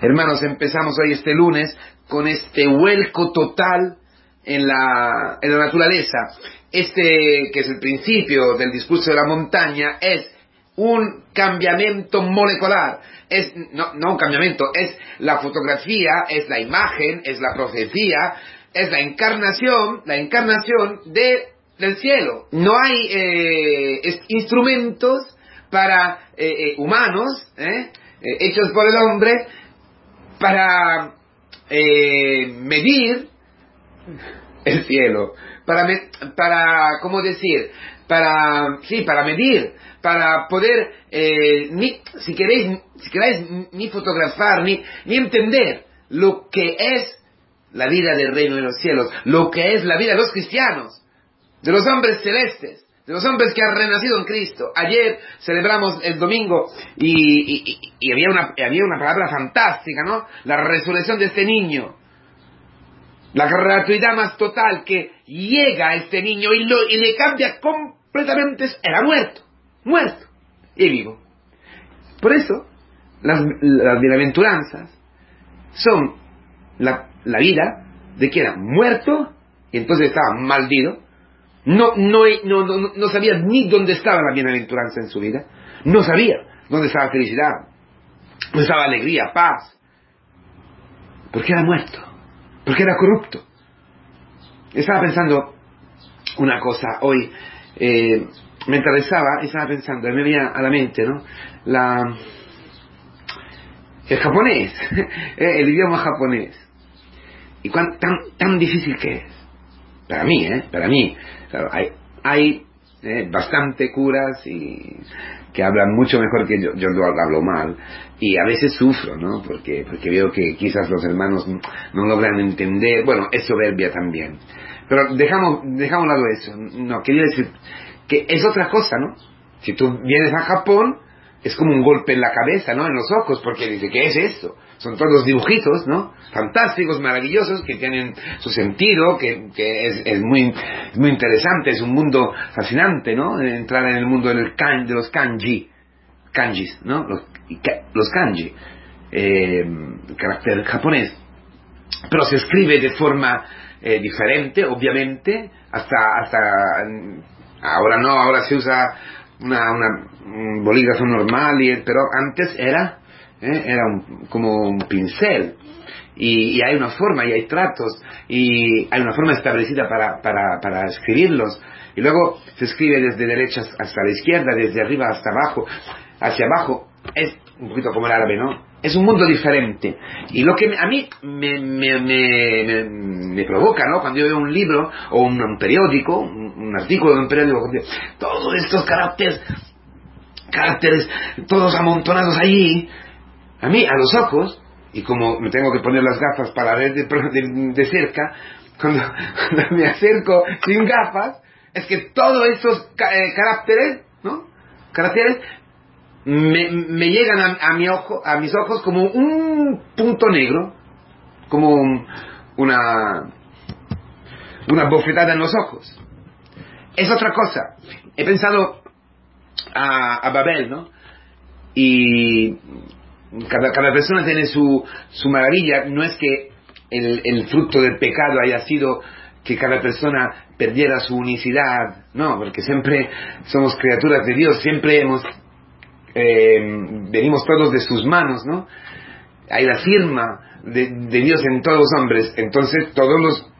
Hermanos, empezamos hoy este lunes con este vuelco total en la, en la naturaleza. Este, que es el principio del discurso de la montaña, es un cambiamiento molecular. Es, no, no un cambiamiento, es la fotografía, es la imagen, es la profecía, es la encarnación, la encarnación de, del cielo. No hay eh, instrumentos para eh, eh, humanos, hechos por el hombre, para medir el cielo, para, para, ¿cómo decir? Para, sí, para medir, para poder, ni, si queréis, si queréis, ni fotografar, ni, ni entender lo que es la vida del reino de los cielos, lo que es la vida de los cristianos, de los hombres celestes, de los hombres que han renacido en Cristo. Ayer celebramos el domingo y, había, una, había una palabra fantástica, ¿no? La resurrección de este niño. La gratuidad más total que llega a este niño y, lo, y le cambia completamente. Era muerto, muerto y vivo. Por eso, las, las bienaventuranzas son la, la vida de que era muerto y entonces estaba maldito. No, no, no, no, sabía ni dónde estaba la bienaventuranza en su vida. No sabía dónde estaba felicidad, dónde estaba alegría, paz. Porque era muerto, porque era corrupto. Estaba pensando una cosa hoy, eh, me interesaba, estaba pensando, me venía a la mente, ¿no? La, el japonés, el idioma japonés. Y cuán, tan, tan difícil que es. Para mí, ¿eh? Para mí. hay hay ¿eh? bastante curas y que hablan mucho mejor que yo, yo lo hablo mal y a veces sufro, ¿no? Porque, porque veo que quizás los hermanos no logran entender, bueno, es soberbia también. Pero dejamos, dejamos lado eso, no, quería decir que es otra cosa, ¿no? Si tú vienes a Japón, es como un golpe en la cabeza, ¿no? En los ojos, porque dice, ¿qué es esto? Son todos dibujitos, ¿no? Fantásticos, maravillosos, que tienen su sentido, que, es, muy, muy interesante, es un mundo fascinante, ¿no? Entrar en el mundo del de los kanji, kanjis, ¿no? Los, kanji, eh, carácter japonés. Pero se escribe de forma eh, diferente, obviamente, hasta, hasta, ahora no, ahora se usa una, una bolígrafo normal, y, pero antes era, ¿eh? era como un pincel. Y, hay una forma, y hay tratos, y hay una forma establecida para, para, para escribirlos. Y luego se escribe desde derecha hasta la izquierda, desde arriba hasta abajo, hacia abajo. Es un poquito como el árabe, ¿no? Es un mundo diferente. Y lo que a mí me, me, me, me, provoca, ¿no? Cuando yo veo un libro o un, periódico, un, artículo de un periódico, todos estos caracteres, caracteres todos amontonados allí, a mí, a los ojos, y como me tengo que poner las gafas para ver de, de, cerca, cuando, me acerco sin gafas, es que todos estos eh, caracteres, ¿no? Caracteres me, llegan a, mi ojo, a mis ojos como un punto negro, como una, una bofetada en los ojos. Es otra cosa. He pensado a, Babel, ¿no? Y cada, cada, persona tiene su, su maravilla. No es que el, el fruto del pecado haya sido que cada persona perdiera su unicidad, no, porque siempre somos criaturas de Dios, siempre hemos eh, venimos todos de sus manos, ¿no? Hay la firma de, Dios en todos los hombres, entonces todos los,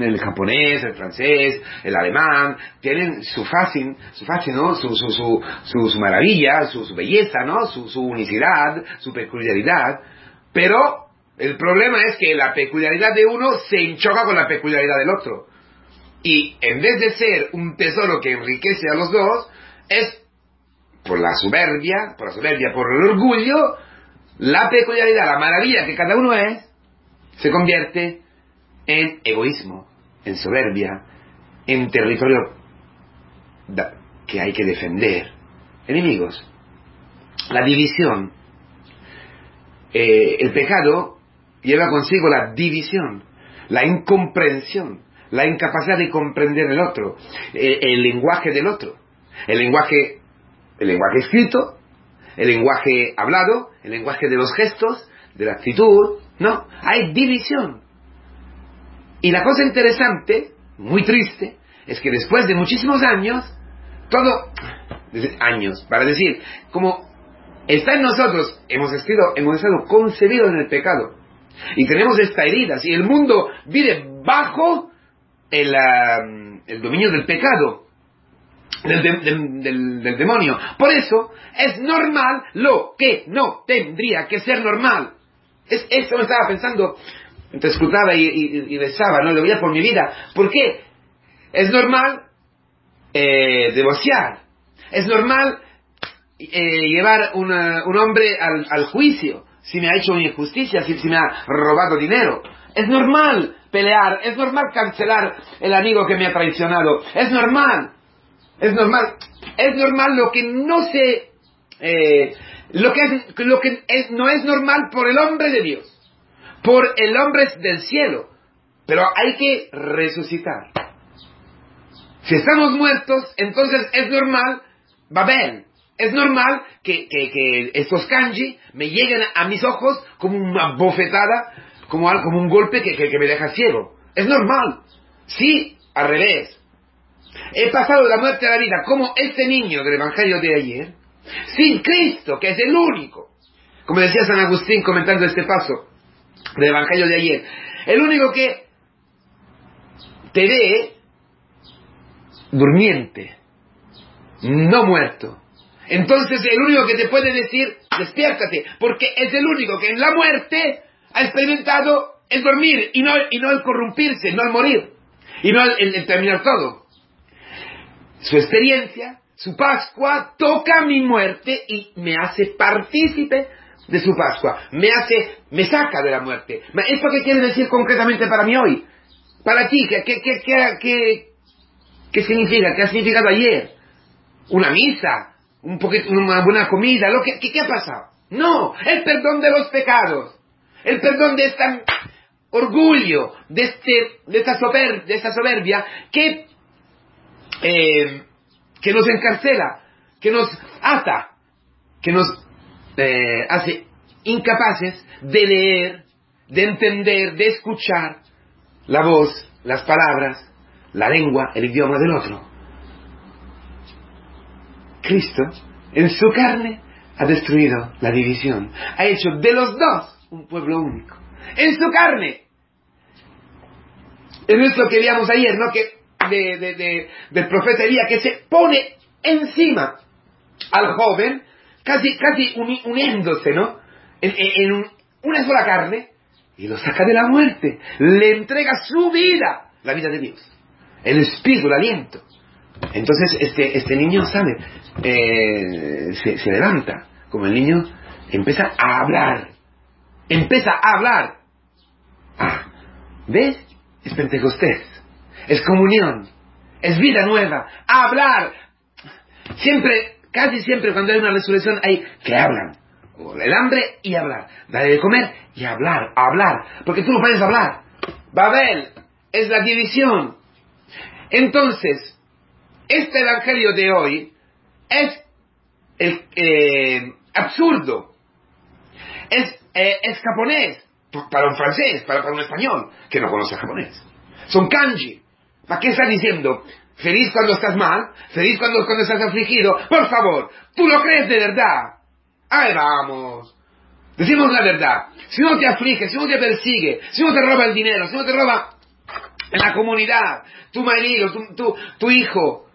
el japonés, el francés, el alemán, tienen su fácil, su fácil, ¿no? Su, su, su, su, maravilla, su, su belleza, ¿no? Su, su unicidad, su peculiaridad, pero el problema es que la peculiaridad de uno se enchoca con la peculiaridad del otro. Y en vez de ser un tesoro que enriquece a los dos, es por la soberbia, por la soberbia, por el orgullo, la peculiaridad, la maravilla que cada uno es, se convierte en egoísmo, en soberbia, en territorio que hay que defender. Enemigos. La división. Eh, el pecado lleva consigo la división, la incomprensión, la incapacidad de comprender el otro, eh, el lenguaje del otro, el lenguaje el lenguaje escrito, el lenguaje hablado, el lenguaje de los gestos, de la actitud, no, hay división. Y la cosa interesante, muy triste, es que después de muchísimos años, todo, años, para decir, como está en nosotros, hemos, sido, hemos estado concebidos en el pecado, y tenemos esta herida, y el mundo vive bajo el, el dominio del pecado, del, del, demonio. Por eso es normal lo que no tendría que ser normal. Es, eso me estaba pensando, te escuchaba y, besaba, ¿no? Lo veía por mi vida. ¿Por qué? Es normal eh, Es normal eh, llevar un hombre al, juicio si me ha hecho una injusticia, si me ha robado dinero. Es normal pelear, es normal cancelar el amigo que me ha traicionado, es normal, es normal, es normal lo que no se, eh, lo que, lo que no es normal por el hombre de Dios, por el hombre del cielo, pero hay que resucitar. Si estamos muertos, entonces es normal Babel. Es normal que, que, estos kanji me lleguen a mis ojos como una bofetada como, como un golpe que, que, me deja ciego. Es normal. Sí, al revés. He pasado de la muerte a la vida como este niño del Evangelio de ayer, sin Cristo, que es el único. Como decía San Agustín comentando este paso del Evangelio de ayer, el único que te ve durmiente, no muerto. Entonces el único que te puede decir, despiértate, porque es el único que en la muerte ha experimentado el dormir y no, y no el corrompirse, no el morir, y no el, terminar todo. Su experiencia, su Pascua, toca mi muerte y me hace partícipe de su Pascua, me hace, me saca de la muerte. ¿Esto qué quiere decir concretamente para mí hoy? Para ti, ¿qué, qué, qué, qué, significa? ¿Qué ha significado ayer? ¿Una misa? ¿Un poquito, ¿Una buena comida? ¿Lo que, ¿Qué ha pasado? No, el perdón de los pecados el perdón de este orgullo, de, este, de, esta, de esta soberbia que, eh, que nos encarcela, que nos ata, que nos eh, hace incapaces de leer, de entender, de escuchar la voz, las palabras, la lengua, el idioma del otro. Cristo, en su carne, ha destruido la división, ha hecho de los dos un pueblo único. En su carne. Es lo que veíamos ayer, ¿no? Que de, del profeta Elías que se pone encima al joven, casi, casi uniéndose, ¿no? En, una sola carne, y lo saca de la muerte. Le entrega su vida, la vida de Dios. El espíritu, el aliento. Entonces este, este niño sale, eh, se, se levanta, como el niño empieza a hablar empieza a hablar. Ah, ¿ves? Es Pentecostés, es comunión, es vida nueva, hablar. Siempre, casi siempre cuando hay una resurrección hay que hablan. El hambre y hablar. Dale de comer y hablar, hablar. Porque tú no puedes hablar. Babel es la división. Entonces, este evangelio de hoy es eh, absurdo. Es eh, es japonés, para un francés, para, un español, que no conoce japonés. Son kanji. ¿Para qué está diciendo? Feliz cuando estás mal, feliz cuando, cuando estás afligido. Por favor, tú lo crees de verdad. Ahí vamos. Decimos la verdad. Si uno te aflige, si uno te persigue, si uno te roba el dinero, si uno te roba la comunidad, tu marido, tu, tu, hijo,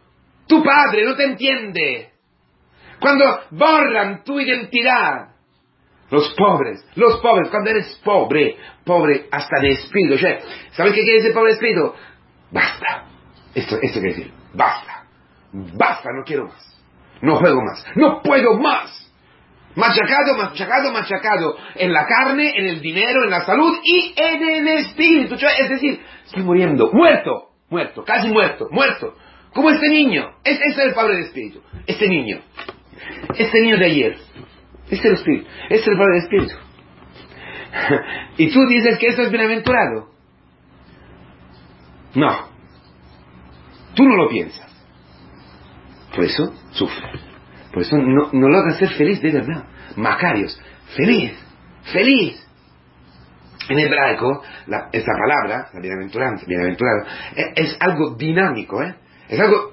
tu padre no te entiende. Cuando borran tu identidad, los pobres, los pobres, cuando eres pobre, pobre hasta de espíritu, ¿sabes qué quiere decir pobre espíritu? Basta. Esto, esto quiere decir, basta. Basta, no quiero más. No juego más. No puedo más. Machacado, machacado, machacado. En la carne, en el dinero, en la salud y en el espíritu. Es decir, estoy muriendo. Muerto. Muerto. Casi muerto. Muerto. Como este niño. Ese es el padre de espíritu. Este niño. Este niño de ayer es el Espíritu. Es el poder del Espíritu. y tú dices que eso es bienaventurado. No. Tú no lo piensas. Por eso sufre. Por eso no, no logras ser feliz de verdad. Macarios. Feliz. Feliz. En hebraico, la, esa palabra, la bienaventuranza, bienaventurado, es, es algo dinámico, ¿eh? Es algo,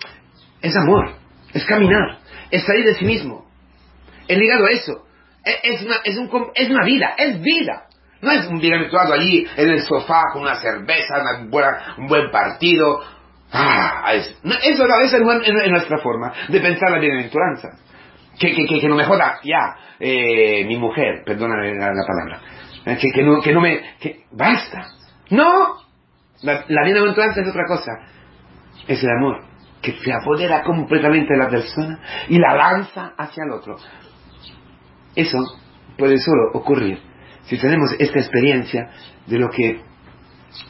es amor, es caminar, es salir de sí mismo. Es ligado a eso. Es, una, es, un, es una vida, es vida. No es un bienaventurado allí en el sofá con una cerveza, una buena, un buen partido. Ah, es, eso, no, eso es nuestra forma de pensar la bienaventuranza. Que, que, que, no me joda ya eh, mi mujer, perdóname la, palabra. Eh, que, que, no, que no me... Que, basta. No. La, la bienaventuranza es otra cosa. Es el amor que se apodera completamente de la persona y la lanza hacia el otro. Eso puede solo ocurrir si tenemos esta experiencia de lo que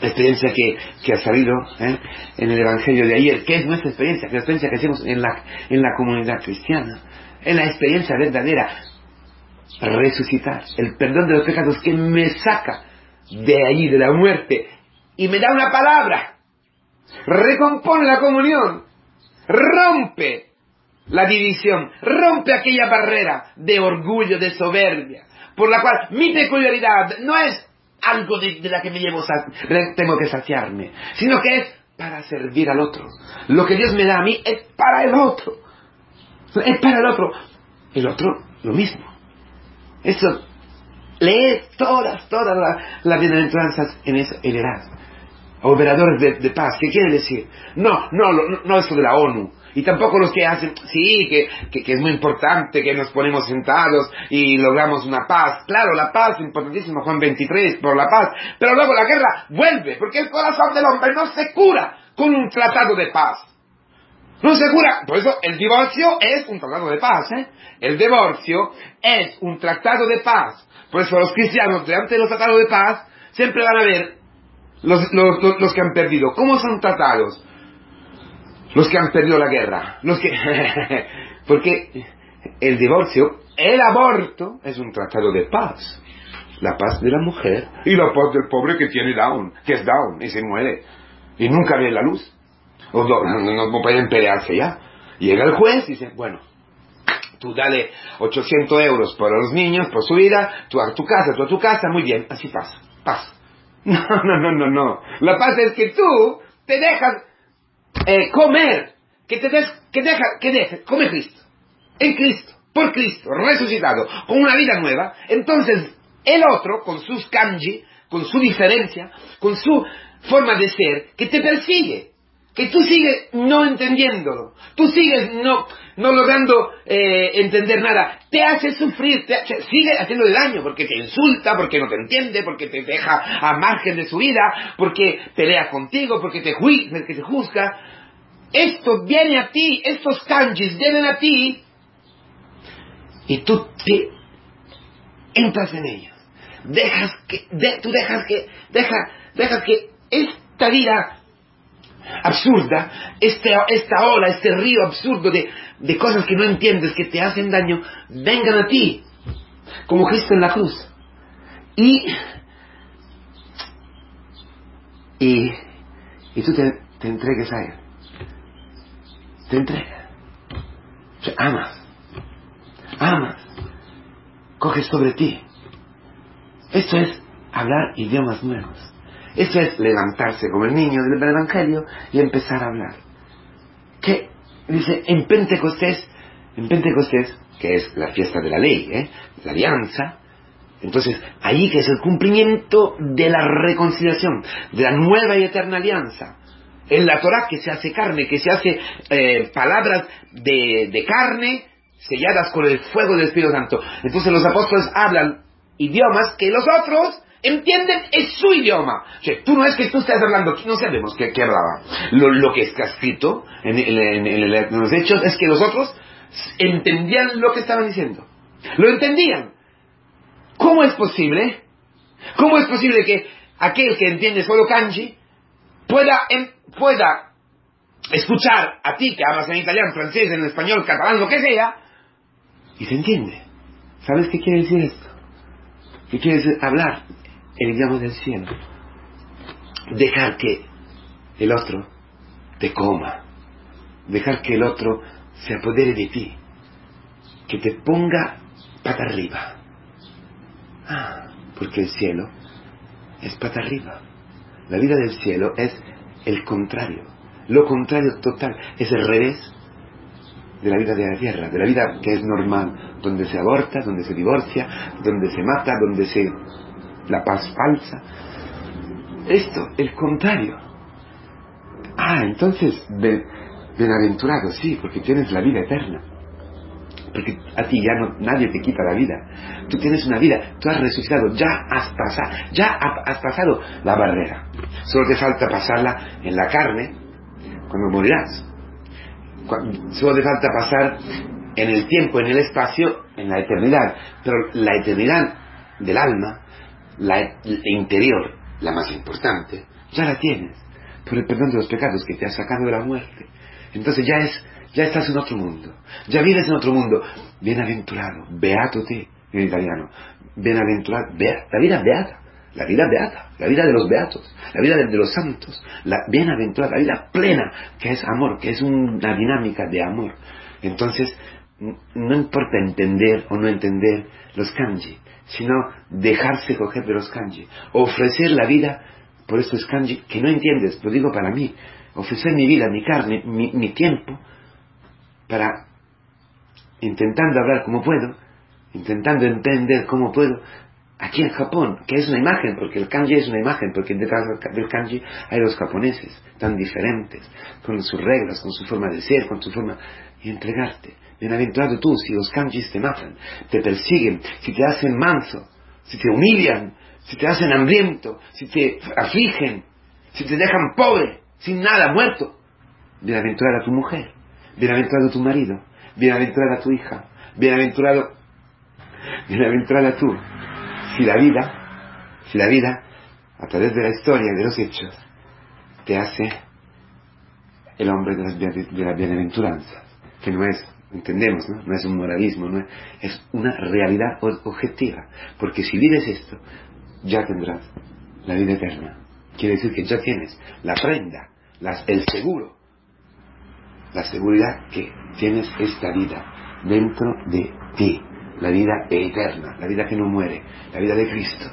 experiencia que, que ha salido ¿eh? en el Evangelio de ayer, que es nuestra experiencia, que la experiencia que hacemos en la, en la comunidad cristiana, es la experiencia verdadera, resucitar, el perdón de los pecados que me saca de ahí, de la muerte, y me da una palabra, recompone la comunión, rompe la división, rompe aquella barrera de orgullo, de soberbia, por la cual mi peculiaridad no es algo de, la que me llevo, tengo que saciarme, sino que es para servir al otro. Lo que Dios me da a mí es para el otro. Es para el otro. El otro, lo mismo. Eso, lee todas, todas las, bienaventuranzas en eso verás. Operadores de, paz, ¿qué quiere decir? No, no, no, no esto de la ONU y tampoco los que hacen, sí, que, que, es muy importante que nos ponemos sentados y logramos una paz. Claro, la paz, importantísimo, Juan 23, por la paz. Pero luego la guerra vuelve, porque el corazón del hombre no se cura con un tratado de paz. No se cura. Por eso el divorcio es un tratado de paz. ¿eh? El divorcio es un tratado de paz. Por eso los cristianos, delante de los tratados de paz, siempre van a ver los, los, los que han perdido. ¿Cómo son tratados? Los que han perdido la guerra, los que... porque el divorcio, el aborto, es un tratado de paz. La paz de la mujer y la paz del pobre que tiene Down, que es Down y se muere y nunca ve la luz. O no, no, pueden pelearse ya. Llega el juez y dice, bueno, tú dale 800 euros para los niños, por su vida, tú a tu casa, tú a tu casa, muy bien, así pasa, paz. No, no, no, no, no. La paz es que tú te dejas eh, comer, que te des, que deja, que deja, come Cristo, en Cristo, por Cristo, resucitado, con una vida nueva, entonces el otro, con sus kanji, con su diferencia, con su forma de ser, que te persigue, que tú sigues no entendiéndolo, tú sigues no, no logrando eh, entender nada, te hace sufrir, te sigue haciendo daño porque te insulta, porque no te entiende, porque te deja a margen de su vida, porque pelea contigo, porque te, porque te juzga. Esto viene a ti, estos kanjis vienen a ti y tú te entras en ellos. Dejas que, tú dejas que, deja, dejas que esta vida absurda, este, esta ola, este río absurdo de, de cosas que no entiendes, que te hacen daño, vengan a ti, como Cristo en la cruz. Y, y, y tú te, entregues a Él. Te entregas. amas. Amas. Coges sobre ti. Esto es hablar idiomas nuevos. Eso es levantarse como el niño del Evangelio y empezar a hablar. Que dice, en Pentecostés, en Pentecostés, que es la fiesta de la ley, ¿eh? la alianza, entonces ahí que es el cumplimiento de la reconciliación, de la nueva y eterna alianza. En la Torah que se hace carne, que se hace eh, palabras de, de carne selladas con el fuego del Espíritu Santo. Entonces los apóstoles hablan idiomas que los otros entienden es su idioma. O sea, tú no es que tú estés hablando no sabemos qué, hablaba. Lo, que está escrito en, los hechos es que los otros entendían lo que estaban diciendo. Lo entendían. ¿Cómo es posible? ¿Cómo es posible que aquel que entiende solo kanji pueda, pueda escuchar a ti que hablas en italiano, francés, en español, catalán, lo que sea, y se entiende? ¿Sabes qué quiere decir esto? ¿Qué quiere decir hablar? El idioma del cielo. Dejar que el otro te coma. Dejar que el otro se apodere de ti. Que te ponga pata arriba. Ah, porque el cielo es pata arriba. La vida del cielo es el contrario. Lo contrario total. Es el revés de la vida de la tierra, de la vida que es normal, donde se aborta, donde se divorcia, donde se mata, donde se... la paz falsa. Esto, el contrario. Ah, entonces, bienaventurado, sí, porque tienes la vida eterna. Porque a ti ya no, nadie te quita la vida. Tú tienes una vida, tú has resucitado, ya has pasado, ya has pasado la barrera. Solo te falta pasarla en la carne cuando morirás. Solo te falta pasar en el tiempo, en el espacio, en la eternidad. Pero la eternidad del alma, la interior, la más importante, ya la tienes por el perdón de los pecados que te ha sacado de la muerte. Entonces ya es, ya estás en otro mundo, ya vives en otro mundo. Bienaventurado, beato te, en italiano. Bienaventurado, la vida beata, la vida beata, la vida de los beatos, la vida de, los santos, la bienaventurada, la vida plena, que es amor, que es una dinámica de amor. Entonces, no importa entender o no entender los kanji, sino dejarse coger de los kanji, ofrecer la vida por eso es kanji que no entiendes, lo digo para mí, ofrecer mi vida, mi carne, mi, tiempo, para intentando hablar como puedo, intentando entender cómo puedo, aquí en Japón, que es una imagen, porque el kanji es una imagen, porque detrás del kanji hay los japoneses, tan diferentes, con sus reglas, con su forma de ser, con su forma, y entregarte. Bienaventurado tú si los kanjis te matan, te persiguen, si te hacen manso, si te humillan, si te hacen hambriento, si te afligen, si te dejan pobre, sin nada, muerto. Bienaventurada tu mujer, bienaventurado tu marido, bienaventurada tu hija, bienaventurado, bienaventurada tú. Si la vida, si la vida, a través de la historia, de los hechos, te hace el hombre de las, de las bienaventuranzas, que no es entendemos, ¿no? No es un moralismo, no es, una realidad objetiva. Porque si vives esto, ya tendrás la vida eterna. Quiere decir que ya tienes la prenda, el seguro, la seguridad que tienes esta vida dentro de ti, la vida eterna, la vida que no muere, la vida de Cristo.